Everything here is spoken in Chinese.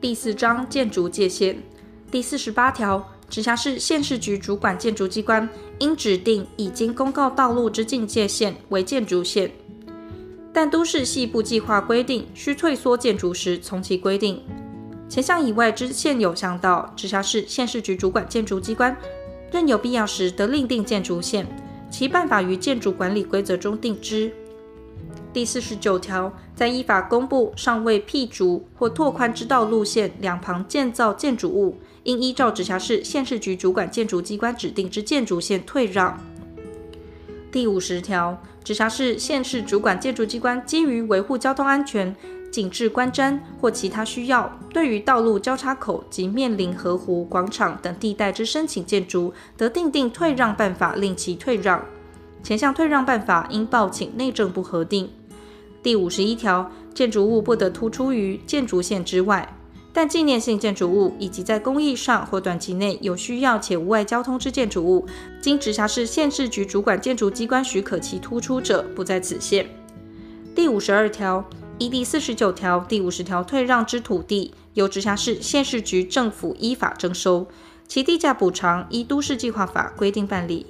第四章建筑界限第四十八条，直辖市县市局主管建筑机关应指定已经公告道路之境界线为建筑线，但都市系部计划规定需退缩建筑时，从其规定。前项以外之现有巷道，直辖市县市局主管建筑机关任有必要时，得另定建筑线，其办法于建筑管理规则中定之。第四十九条，在依法公布尚未辟筑或拓宽之道路线两旁建造建筑物，应依照直辖市县市局主管建筑机关指定之建筑线退让。第五十条，直辖市县市主管建筑机关基于维护交通安全。景致观瞻或其他需要，对于道路交叉口及面临河湖、广场等地带之申请建筑，得订定退让办法，令其退让。前项退让办法应报请内政部核定。第五十一条，建筑物不得突出于建筑线之外，但纪念性建筑物以及在工艺上或短期内有需要且无碍交通之建筑物，经直辖市县市局主管建筑机关许可其突出者，不在此限。第五十二条。依第四十九条、第五十条退让之土地，由直辖市、县市局政府依法征收，其地价补偿依都市计划法规定办理。